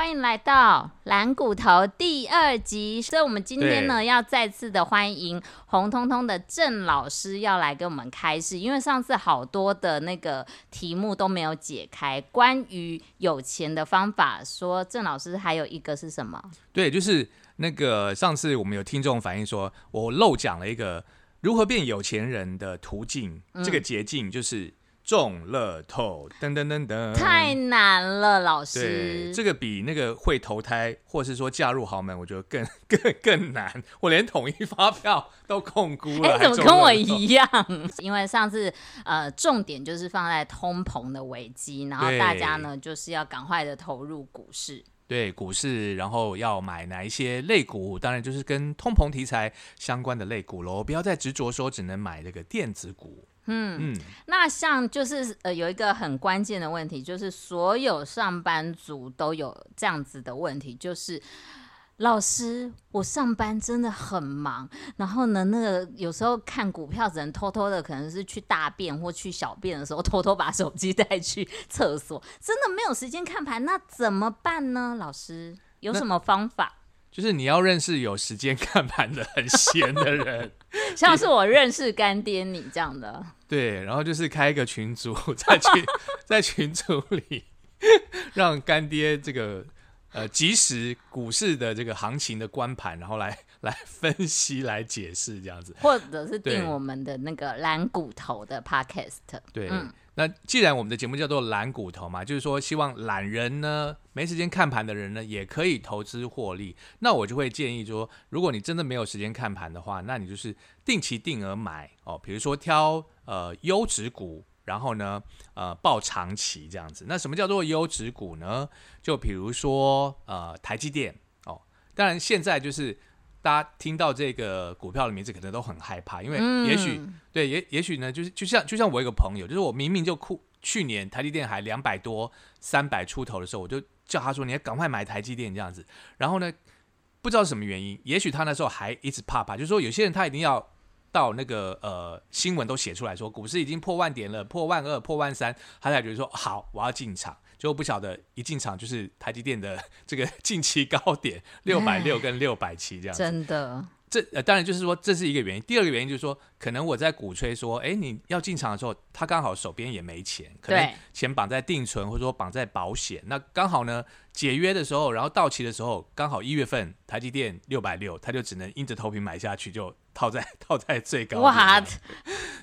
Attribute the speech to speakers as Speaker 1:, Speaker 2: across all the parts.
Speaker 1: 欢迎来到蓝骨头第二集。所以，我们今天呢，要再次的欢迎红彤彤的郑老师要来跟我们开示，因为上次好多的那个题目都没有解开，关于有钱的方法，说郑老师还有一个是什么？
Speaker 2: 对，就是那个上次我们有听众反映说，我漏讲了一个如何变有钱人的途径，这个捷径就是。中乐透，噔噔噔噔，
Speaker 1: 太难了，老师。
Speaker 2: 对，这个比那个会投胎，或是说嫁入豪门，我觉得更 更更难。我连统一发票都控估了，哎
Speaker 1: 怎么跟我一样？因为上次呃，重点就是放在通膨的危机，然后大家呢就是要赶快的投入股市。
Speaker 2: 对，股市，然后要买哪一些类股？当然就是跟通膨题材相关的类股喽。不要再执着说只能买这个电子股。
Speaker 1: 嗯，那像就是呃，有一个很关键的问题，就是所有上班族都有这样子的问题，就是老师，我上班真的很忙，然后呢，那个有时候看股票只能偷偷的，可能是去大便或去小便的时候，偷偷把手机带去厕所，真的没有时间看盘，那怎么办呢？老师有什么方法？
Speaker 2: 就是你要认识有时间看盘的很闲的人，
Speaker 1: 像是我认识干爹你这样的。
Speaker 2: 对，然后就是开一个群组，在群在群组里，让干爹这个呃及时股市的这个行情的观盘，然后来 来分析、来解释这样子，
Speaker 1: 或者是订我们的那个蓝骨头的 podcast。
Speaker 2: 对。那既然我们的节目叫做懒骨头嘛，就是说希望懒人呢没时间看盘的人呢也可以投资获利。那我就会建议说，如果你真的没有时间看盘的话，那你就是定期定额买哦，比如说挑呃优质股，然后呢呃报长期这样子。那什么叫做优质股呢？就比如说呃台积电哦，当然现在就是。大家听到这个股票的名字，可能都很害怕，因为也许对，也也许呢，就是就像就像我一个朋友，就是我明明就库去年台积电还两百多、三百出头的时候，我就叫他说你要赶快买台积电这样子。然后呢，不知道什么原因，也许他那时候还一直怕怕，就是说有些人他一定要到那个呃新闻都写出来说股市已经破万点了，破万二、破万三，他才觉得说好，我要进场。就不晓得一进场就是台积电的 这个 近期高点六百六跟六百七这样，
Speaker 1: 真的。
Speaker 2: 这呃当然就是说这是一个原因。第二个原因就是说，可能我在鼓吹说，哎，你要进场的时候，他刚好手边也没钱，可能钱绑在定存或者说绑在保险。那刚好呢解约的时候，然后到期的时候，刚好一月份台积电六百六，他就只能硬着头皮买下去，就套在 套在最高。
Speaker 1: 哇！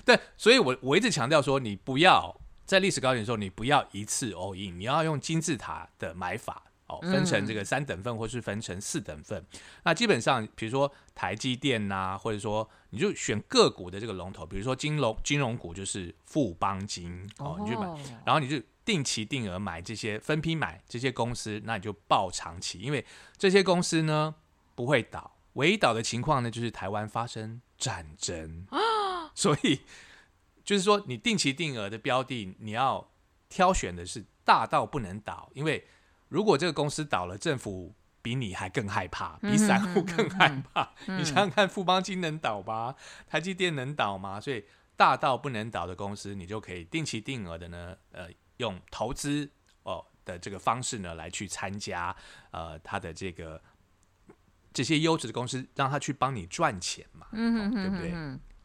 Speaker 2: 对，所以我我一直强调说，你不要。在历史高点的时候，你不要一次 all in，你要用金字塔的买法哦，分成这个三等份，或是分成四等份。那基本上，比如说台积电呐，或者说你就选个股的这个龙头，比如说金融金融股就是富邦金哦，你就买，然后你就定期定额买这些，分批买这些公司，那你就报长期，因为这些公司呢不会倒，唯一倒的情况呢就是台湾发生战争啊，所以。就是说，你定期定额的标的，你要挑选的是大到不能倒，因为如果这个公司倒了，政府比你还更害怕，比散户更害怕。你想想看，富邦金能倒吗？台积电能倒吗？所以大到不能倒的公司，你就可以定期定额的呢，呃，用投资哦的这个方式呢来去参加，呃，它的这个这些优质的公司，让他去帮你赚钱嘛，对不对？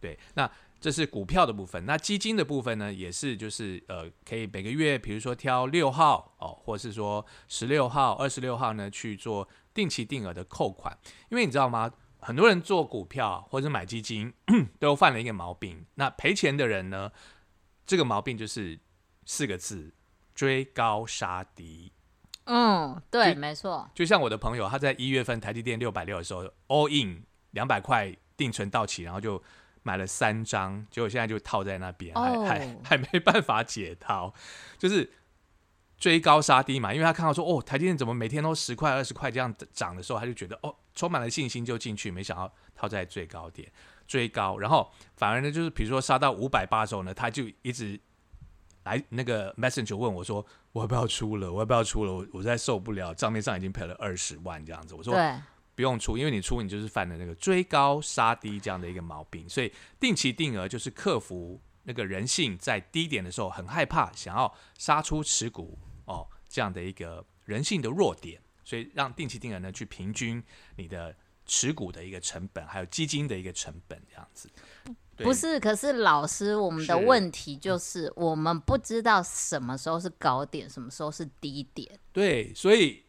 Speaker 2: 对，那。这是股票的部分，那基金的部分呢，也是就是呃，可以每个月，比如说挑六号哦，或是说十六号、二十六号呢去做定期定额的扣款，因为你知道吗？很多人做股票或者买基金 都犯了一个毛病，那赔钱的人呢，这个毛病就是四个字：追高杀低。
Speaker 1: 嗯，对，没错。
Speaker 2: 就像我的朋友，他在一月份台积电六百六的时候，all in 两百块定存到期，然后就。买了三张，结果现在就套在那边，还还还没办法解套，就是追高杀低嘛。因为他看到说，哦，台积电怎么每天都十块、二十块这样涨的时候，他就觉得哦，充满了信心就进去，没想到套在最高点追高，然后反而呢，就是比如说杀到五百八的时候呢，他就一直来那个 messenger 问我说，我要不要出了？我要不要出了？我我在受不了，账面上已经赔了二十万这样子。我说。不用出，因为你出，你就是犯了那个追高杀低这样的一个毛病。所以定期定额就是克服那个人性在低点的时候很害怕，想要杀出持股哦这样的一个人性的弱点所以让定期定额呢去平均你的持股的一个成本，还有基金的一个成本，这样子。
Speaker 1: 不是，可是老师，我们的问题就是我们不知道什么时候是高点，什么时候是低点。
Speaker 2: 对，所以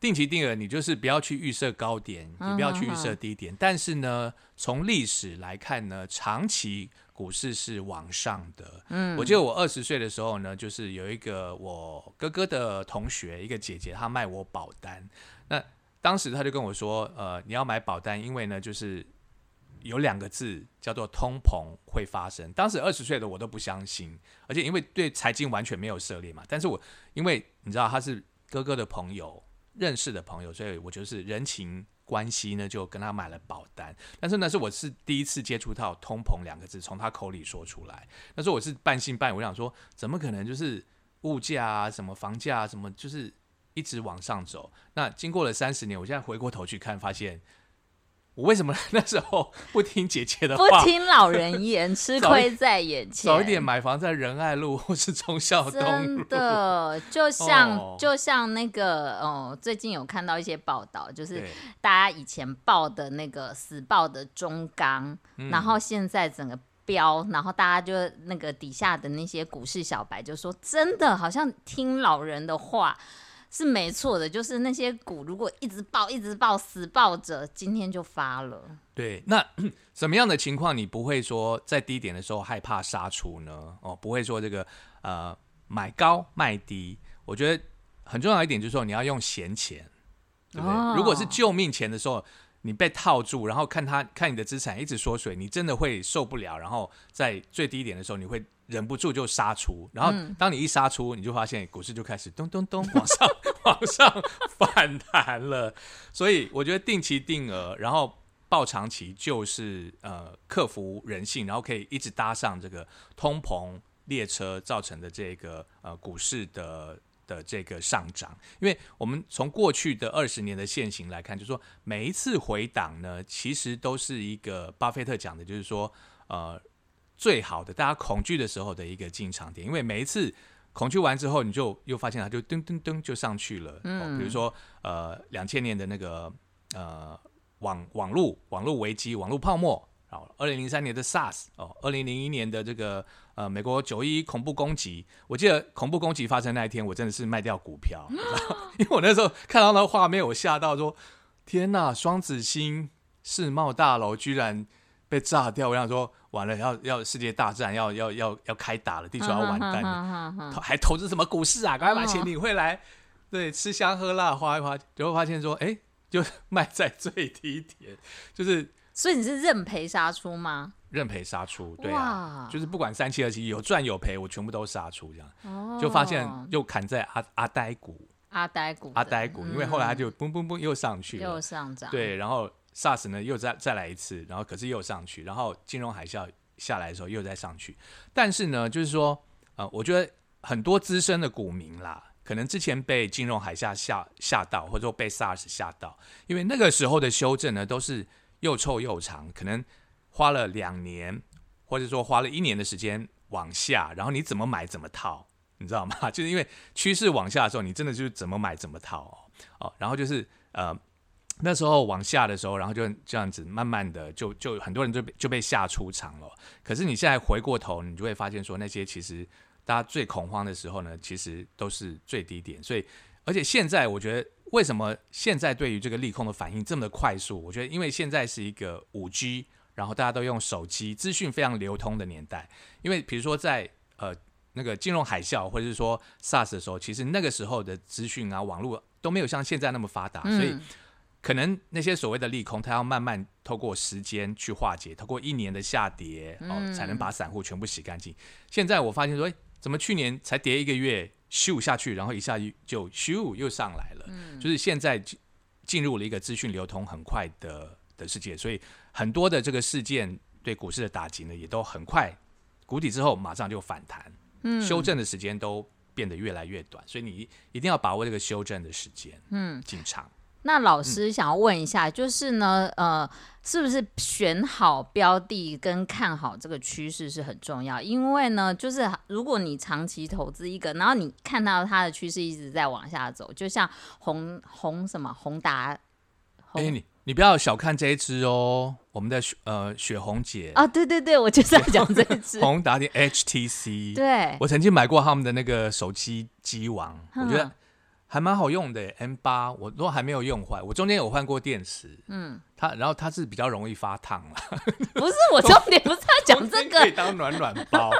Speaker 2: 定期定额你就是不要去预设高点，你不要去预设低点。但是呢，从历史来看呢，长期股市是往上的。嗯，我记得我二十岁的时候呢，就是有一个我哥哥的同学，一个姐姐，她卖我保单。那当时他就跟我说，呃，你要买保单，因为呢，就是有两个字叫做通膨会发生。当时二十岁的我都不相信，而且因为对财经完全没有涉猎嘛。但是我因为你知道他是哥哥的朋友，认识的朋友，所以我就是人情关系呢，就跟他买了保单。但是呢，是我是第一次接触到通膨两个字，从他口里说出来。那时候我是半信半疑，我想说，怎么可能就是物价啊，什么房价啊，什么就是一直往上走。那经过了三十年，我现在回过头去看，发现我为什么 那时候不听姐姐的话
Speaker 1: 不
Speaker 2: 话，
Speaker 1: 听老人言，吃亏在眼前。
Speaker 2: 早一点买房在仁爱路或是忠孝东路
Speaker 1: 真。的，就像、
Speaker 2: 哦
Speaker 1: 就像那个哦，最近有看到一些报道，就是大家以前报的那个死报的中钢，
Speaker 2: 嗯
Speaker 1: 然后现在整个标，然后大家就那个底下的那些股市小白就说，真的好像听老人的话。是没错的，就是那些股如果一直爆、一直爆、死爆着，今天就发了。
Speaker 2: 对，那 什么样的情况你不会说在低点的时候害怕杀出呢？哦，不会说这个呃买高卖低。我觉得很重要一点就是说你要用闲钱，对不对？
Speaker 1: 哦
Speaker 2: 如果是救命钱的时候，你被套住，然后看他看你的资产一直缩水，你真的会受不了，然后在最低点的时候，你会忍不住就杀出，然后当你一杀出，你就发现股市就开始咚咚咚往上 往上反弹了。所以我觉得定期定额，然后报长期就是呃克服人性，然后可以一直搭上这个通膨列车造成的这个呃股市的的这个上涨。因为我们从过去的二十年的现行来看，就是说每一次回档呢，其实都是一个巴菲特讲的，就是说呃最好的大家恐惧的时候的一个进场点，因为每一次。恐惧完之后，你就又发现它就噔噔噔就上去了。嗯、比如说呃，两千年的那个呃网网络网络危机、网络泡沫，然后二零零三年的 SARS 哦，二零零一年的这个呃美国九一恐怖攻击，我记得恐怖攻击发生那一天，我真的是卖掉股票，因为我那时候看到那个画面，我吓到说：天呐，双子星世贸大楼居然被炸掉！我想说，完了，要要世界大战，要要要要开打了，地球要完蛋了，
Speaker 1: 了
Speaker 2: 投还投资什么股市啊？赶快把钱领回来，对，吃香喝辣花一花，结果发现说，哎、就 卖在最低点，就是
Speaker 1: 所以你是认赔杀出吗？
Speaker 2: 认赔杀出，对啊，就是不管三七二十一有赚有赔，我全部都杀出，这样、
Speaker 1: 哦
Speaker 2: 就发现又砍在阿阿呆股，
Speaker 1: 阿呆股，
Speaker 2: 阿呆股，因为后来它
Speaker 1: 嗯
Speaker 2: 就嘣嘣嘣又上去了
Speaker 1: 又，上涨，，
Speaker 2: 对，然后 SARS 呢又再再来一次，然后可是又上去，然后金融海啸下来的时候又再上去，但是呢，就是说，呃，我觉得很多资深的股民啦，可能之前被金融海啸吓吓到，或者说被 SARS 吓到，因为那个时候的修正呢都是又臭又长，可能花了两年，或者说花了一年的时间往下，然后你怎么买怎么套。你知道吗？就是因为趋势往下的时候，你真的就是怎么买怎么套哦哦，然后就是呃那时候往下的时候，然后就这样子慢慢的就就很多人就被就被吓出场了。可是你现在回过头，你就会发现说那些其实大家最恐慌的时候呢，其实都是最低点。所以而且现在我觉得为什么现在对于这个利空的反应这么的快速？我觉得因为现在是一个五 G，然后大家都用手机，资讯非常流通的年代。因为比如说在呃那个金融海啸或者是说 SARS 的时候，其实那个时候的资讯啊网络都没有像现在那么发达，所以。可能那些所谓的利空，它要慢慢透过时间去化解，透过一年的下跌哦，
Speaker 1: 嗯
Speaker 2: 才能把散户全部洗干净。现在我发现说，哎，怎么去年才跌一个月，咻下去，然后一下就咻又上来了？
Speaker 1: 嗯
Speaker 2: 就是现在进进入了一个资讯流通很快的的世界，所以很多的这个事件对股市的打击呢，也都很快谷底之后马上就反弹，
Speaker 1: 嗯
Speaker 2: 修正的时间都变得越来越短，所以你一定要把握这个修正的时间，
Speaker 1: 嗯，
Speaker 2: 进场。
Speaker 1: 那老师想要问一下，就是呢，呃，是不是选好标的跟看好这个趋势是很重要？因为呢，就是如果你长期投资一个，然后你看到它的趋势一直在往下走，就像宏宏什么宏达，
Speaker 2: 哎、
Speaker 1: 宏
Speaker 2: 你你不要小看这一只哦，我们的雪呃雪红姐，
Speaker 1: 啊，对对对，我就是要讲这一只，
Speaker 2: 宏达的 HTC，
Speaker 1: 对，
Speaker 2: 我曾经买过他们的那个手机机王，我觉得
Speaker 1: 嗯
Speaker 2: 还蛮好用的耶 M 八，我都还没有用坏，我中间有换过电池，
Speaker 1: 嗯，
Speaker 2: 它然后它是比较容易发烫了，
Speaker 1: 不是我重点不是要 讲这个，
Speaker 2: 可以当暖暖包。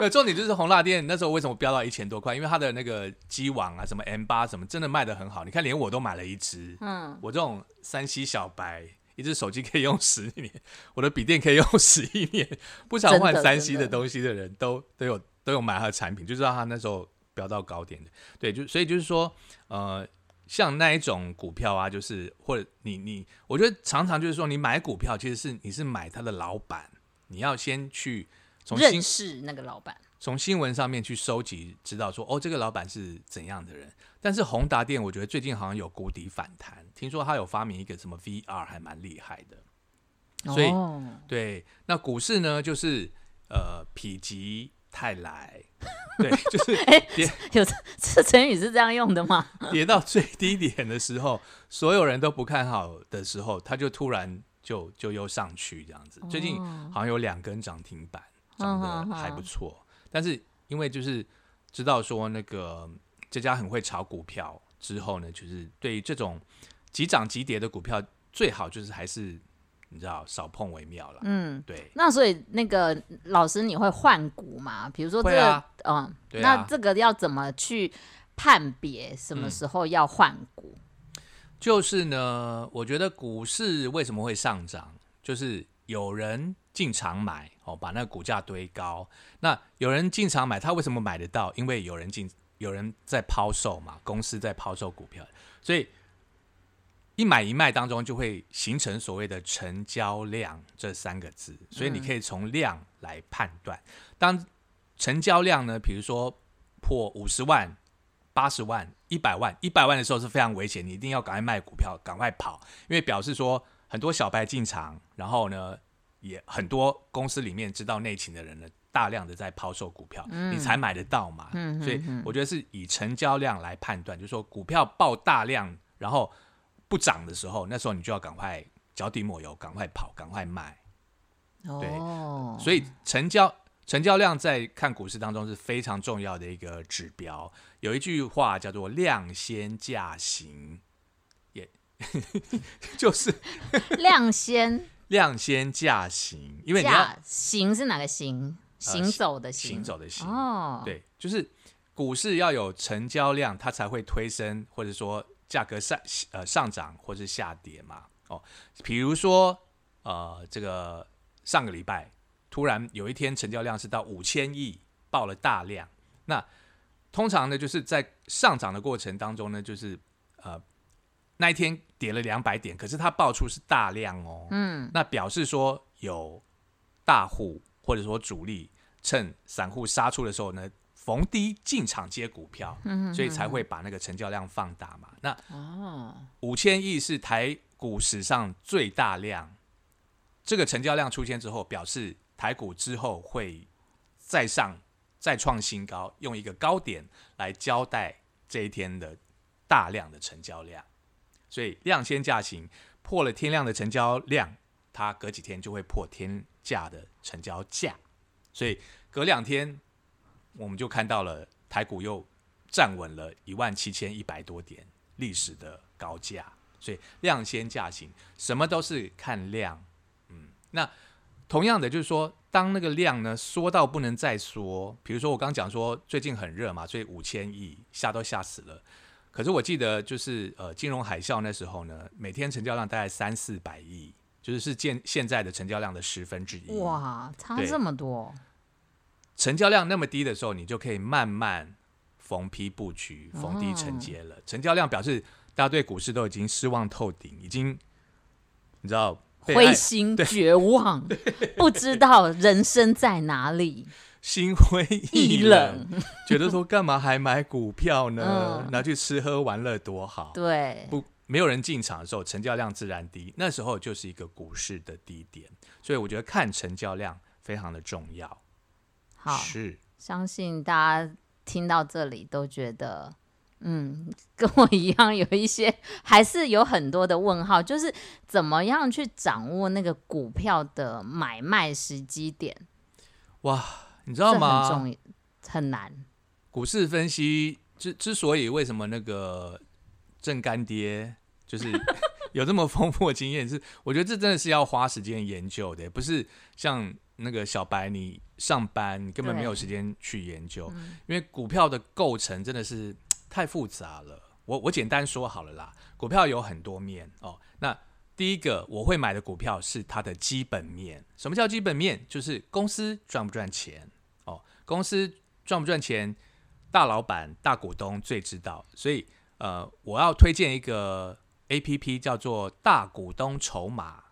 Speaker 2: 对，重点就是红辣电那时候为什么飙到一千多块？因为它的那个机网啊，什么 M 八什么，真的卖的很好。你看，连我都买了一只。
Speaker 1: 嗯，
Speaker 2: 我这种山西小白，一只手机可以用十年，我的笔电可以用十一年。不常换山西
Speaker 1: 的
Speaker 2: 的东西的人都都有都有买它的产品，就知道它那时候飙到高点的。对，就所以就是说，呃。像那一种股票啊，就是或者你你，我觉得常常就是说，你买股票其实是你是买他的老板，你要先去从新
Speaker 1: 认识那个老板，
Speaker 2: 从新闻上面去收集，知道说哦，这个老板是怎样的人。但是宏达电，我觉得最近好像有谷底反弹，听说他有发明一个什么 VR，还蛮厉害的。所以
Speaker 1: 哦
Speaker 2: 对，那股市呢，就是呃否极泰来，对，就是 跌
Speaker 1: 有这这成语是这样用的吗？
Speaker 2: 跌到最低点的时候，所有人都不看好的时候，它就突然就就又上去这样子。最近
Speaker 1: 哦
Speaker 2: 好像有两根涨停板，涨
Speaker 1: 嗯
Speaker 2: 得还不错。但是因为就是知道说那个这家很会炒股票之后呢，就是对于这种急涨急跌的股票，最好就是还是你知道少碰为妙了。
Speaker 1: 嗯，
Speaker 2: 对，
Speaker 1: 那所以那个老师你会换股吗？比如说这个，
Speaker 2: 啊
Speaker 1: 嗯，那这个要怎么去判别什么
Speaker 2: 嗯
Speaker 1: 时候要换股？
Speaker 2: 就是呢，我觉得股市为什么会上涨，就是有人进场买哦，把那个股价堆高。那有人进场买，他为什么买得到？因为有人进，有人在抛售嘛，公司在抛售股票，所以一买一卖当中就会形成所谓的成交量这三个字。所以你可以从量来判断，当成交量呢，比如说破五十万。八十万、一百万、一百万的时候是非常危险，你一定要赶快卖股票，赶快跑，因为表示说很多小白进场，然后呢，也很多公司里面知道内情的人呢，大量的在抛售股票，你才买得到嘛。
Speaker 1: 嗯
Speaker 2: 所以我觉得是以成交量来判断，就是说股票爆大量，然后不涨的时候，那时候你就要赶快脚底抹油，赶快跑，赶快卖。
Speaker 1: 哦，
Speaker 2: 所以成交成交量在看股市当中是非常重要的一个指标。有一句话叫做“量先价行”，也 就是
Speaker 1: 量先
Speaker 2: 量先价行，因为你要
Speaker 1: 价行是哪个行？行走的行，
Speaker 2: 行走的行。
Speaker 1: 哦，，
Speaker 2: 对，就是股市要有成交量，它才会推升，或者说价格上呃上涨或是下跌嘛。哦，比如说呃，这个上个礼拜突然有一天成交量是到五千亿，爆了大量。那通常呢，就是在上涨的过程当中呢，就是呃那一天跌了两百点，可是它爆出是大量哦，
Speaker 1: 嗯，
Speaker 2: 那表示说有大户或者说主力趁散户杀出的时候呢，逢低进场接股票，所以才会把那个成交量放大嘛。那
Speaker 1: 哦，
Speaker 2: 五千亿是台股史上最大量，这个成交量出现之后，表示台股之后会再上再创新高，用一个高点来交代这一天的大量的成交量。所以量先价行，破了天量的成交量，它隔几天就会破天价的成交价。所以隔两天，我们就看到了台股又站稳了一万七千一百多点历史的高价。所以量先价行，什么都是看量。嗯，那同样的就是说，当那个量呢缩到不能再缩，比如说我刚讲说最近很热嘛，所以五千亿吓都吓死了。可是我记得就是呃金融海啸那时候呢，每天成交量大概三四百亿，就是是现现在的成交量的十分之一。
Speaker 1: 哇，差这么多，
Speaker 2: 成交量那么低的时候，你就可以慢慢逢批布局、逢低承接了。成交量表示大家对股市都已经失望透顶，已经你知道
Speaker 1: 灰心绝望，不知道人生在哪里，
Speaker 2: 心灰
Speaker 1: 意
Speaker 2: 意冷，觉得说干嘛还买股票呢？
Speaker 1: 嗯
Speaker 2: 拿去吃喝玩乐多好。
Speaker 1: 对，不
Speaker 2: 没有人进场的时候，成交量自然低，那时候就是一个股市的低点。所以我觉得看成交量非常的重要。
Speaker 1: 好，
Speaker 2: 是
Speaker 1: 相信大家听到这里都觉得，嗯，跟我一样有一些，还是有很多的问号，就是怎么样去掌握那个股票的买卖时机点？
Speaker 2: 哇，你知道吗？
Speaker 1: 很重很难。
Speaker 2: 股市分析之之所以为什么那个正干爹就是 有这么丰富的经验，是我觉得这真的是要花时间研究的，不是像那个小白你上班你根本没有时间去研究，因为股票的构成真的是 太复杂了。我我简单说好了啦，股票有很多面哦。那第一个我会买的股票是它的基本面。什么叫基本面？就是公司赚不赚钱哦，公司赚不赚钱。大老板、大股东最知道，所以呃，我要推荐一个 A P P，叫做大股东筹码。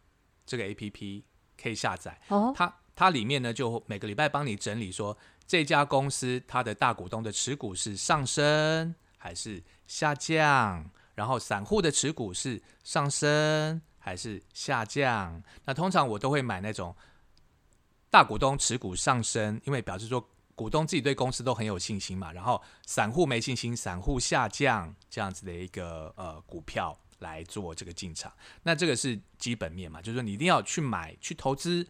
Speaker 2: 这个 A P P 可以下载。
Speaker 1: 哦，
Speaker 2: 它它里面呢，就每个礼拜帮你整理说这家公司它的大股东的持股是上升还是下降，然后散户的持股是上升还是下降。那通常我都会买那种大股东持股上升，因为表示说。股东自己对公司都很有信心嘛，然后散户没信心，散户下降这样子的一个呃股票来做这个进场，那这个是基本面嘛，就是说你一定要去买去投资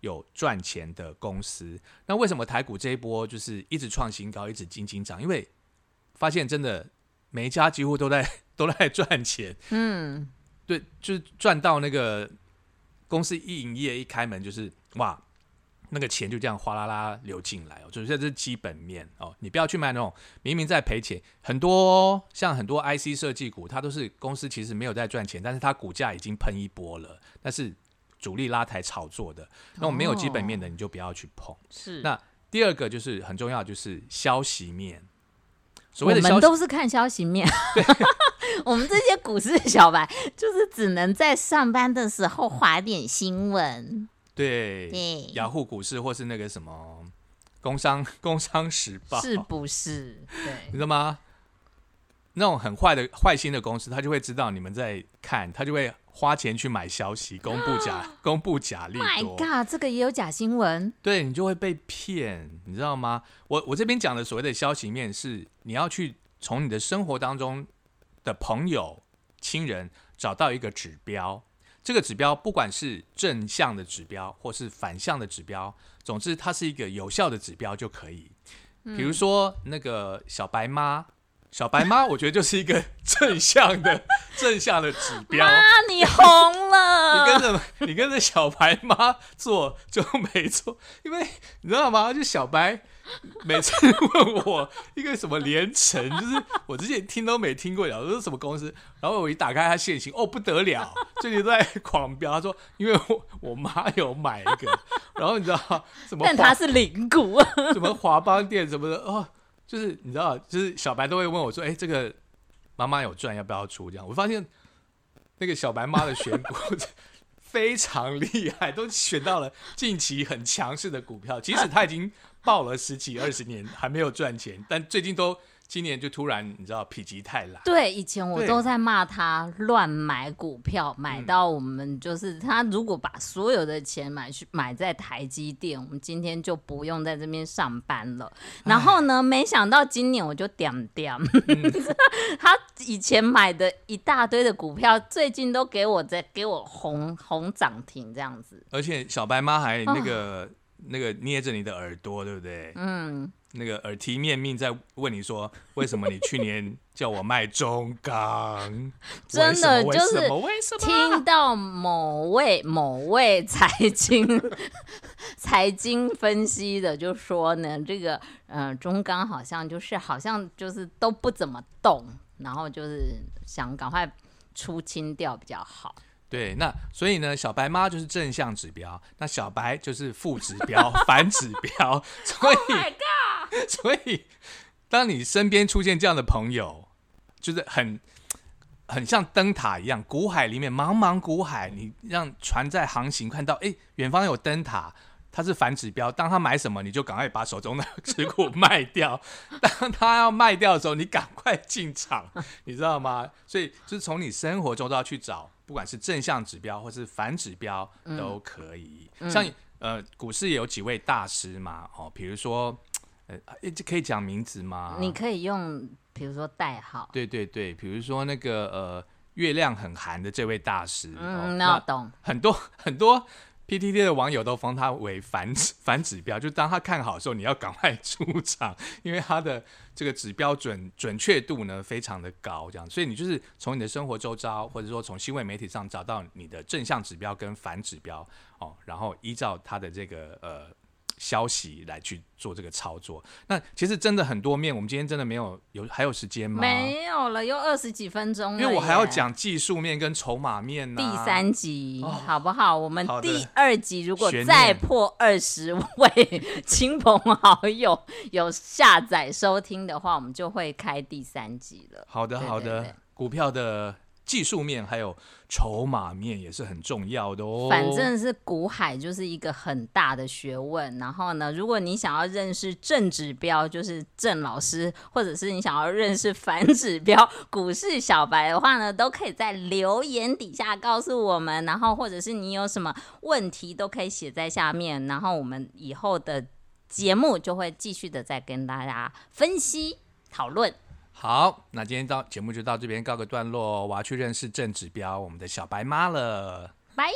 Speaker 2: 有赚钱的公司。那为什么台股这一波就是一直创新高，一直金金涨？因为发现真的每一家几乎都在都在赚钱，
Speaker 1: 嗯，
Speaker 2: 对，就是赚到那个公司一营业一开门就是哇。那个钱就这样哗啦啦流进来哦，就是这是基本面哦。你不要去买那种明明在赔钱，很多像很多 IC 设计股，它都是公司其实没有在赚钱，但是它股价已经喷一波了，但是主力拉抬炒作的。那种没有基本面的，你就不要去碰。
Speaker 1: 是。
Speaker 2: 那第二个就是很重要，就是消息面。
Speaker 1: 我们都是看消息面。我们这些股市小白，就是只能在上班的时候划点新闻。
Speaker 2: 对，雅虎股市或是那个什么工商 工商时报，
Speaker 1: 是不是？对，
Speaker 2: 你知道吗？那种很坏的坏心的公司，他就会知道你们在看，他就会花钱去买消息，公布假 公布假利多。
Speaker 1: My God，这个也有假新闻？
Speaker 2: 对你就会被骗，你知道吗？我我这边讲的所谓的消息面，是你要去从你的生活当中的朋友、亲人找到一个指标。这个指标不管是正向的指标，或是反向的指标，总之它是一个有效的指标就可以。比如说那个小白妈。小白妈，我觉得就是一个 正向的正向的指标。
Speaker 1: 妈，你红了！
Speaker 2: 你跟着你跟着小白妈做就没错，因为你知道吗？就小白 每次问我一个什么连城，就是我之前听都没听过，然后说什么公司，然后我一打开它现行，哦不得了，最近都在狂飙。他说，因为我我妈有买一个，然后你知道什么？
Speaker 1: 但他是零股，
Speaker 2: 什么华邦店什么的哦。就是你知道，就是小白都会问我说：“哎，这个妈妈有赚，要不要出？”这样，我发现那个小白妈的选股 非常厉害，都选到了近期很强势的股票，即使他已经报了十几二十年还没有赚钱，但最近都。今年就突然你知道否极泰来。
Speaker 1: 对，以前我都在骂他乱买股票，买到我们就是他如果把所有的钱买去买在台积电，我们今天就不用在这边上班了。然后呢，没想到今年我就点点，他以前买的一大堆的股票，最近都给我在给我红红涨停这样子。
Speaker 2: 而且小白妈还那个那个捏着你的耳朵，对不对？嗯。那个耳提面命在问你说，为什么你去年叫我卖中钢？
Speaker 1: 真的就是听到某位某位财经 财经分析的就说呢，这个嗯中钢好像就是好像就是都不怎么动，然后就是想赶快出清掉比较好。
Speaker 2: 对，那所以呢，小白妈就是正向指标，那小白就是负指标、反指标。所以，所以当你身边出现这样的朋友，就是很很像灯塔一样，古海里面茫茫古海，你让船在航行，看到哎，远方有灯塔，它是反指标，当他买什么，你就赶快把手中的 持股卖掉；当他要卖掉的时候，你赶快进场，你知道吗？所以就是从你生活中都要去找，不管是正向指标或是反指标都可以。像呃，股市有几位大师嘛？哦，比如说呃，这可以讲名字吗？
Speaker 1: 你可以用，比如说代号。
Speaker 2: 对对对，比如说那个呃，月亮很寒的这位大师。
Speaker 1: 嗯，那懂。
Speaker 2: 很多 很多。PTT 的网友都封他为反 反指标，就当他看好的时候，你要赶快出场，因为他的这个指标准准确度呢非常的高，这样，所以你就是从你的生活周遭，或者说从新闻媒体上找到你的正向指标跟反指标哦，然后依照他的这个呃。消息来去做这个操作，那其实真的很多面。我们今天真的没有有还有时间吗？
Speaker 1: 没有了，又二十几分钟了。
Speaker 2: 因为我还要讲技术面跟筹码面呢。
Speaker 1: 第三集好不好？我们第二集如果再破二十位亲朋好友 有下载收听的话，我们就会开第三集了。
Speaker 2: 好的，好的，股票的。技术面还有筹码面也是很重要的哦。
Speaker 1: 反正是股海就是一个很大的学问。然后呢，如果你想要认识正指标，就是郑老师，或者是你想要认识反指标股市小白的话呢，都可以在留言底下告诉我们。然后或者是你有什么问题，都可以写在下面。然后我们以后的节目就会继续的再跟大家分析讨论。
Speaker 2: 好，那今天到节目就到这边告个段落，我要去认识正指标我们的小白妈了，
Speaker 1: 拜。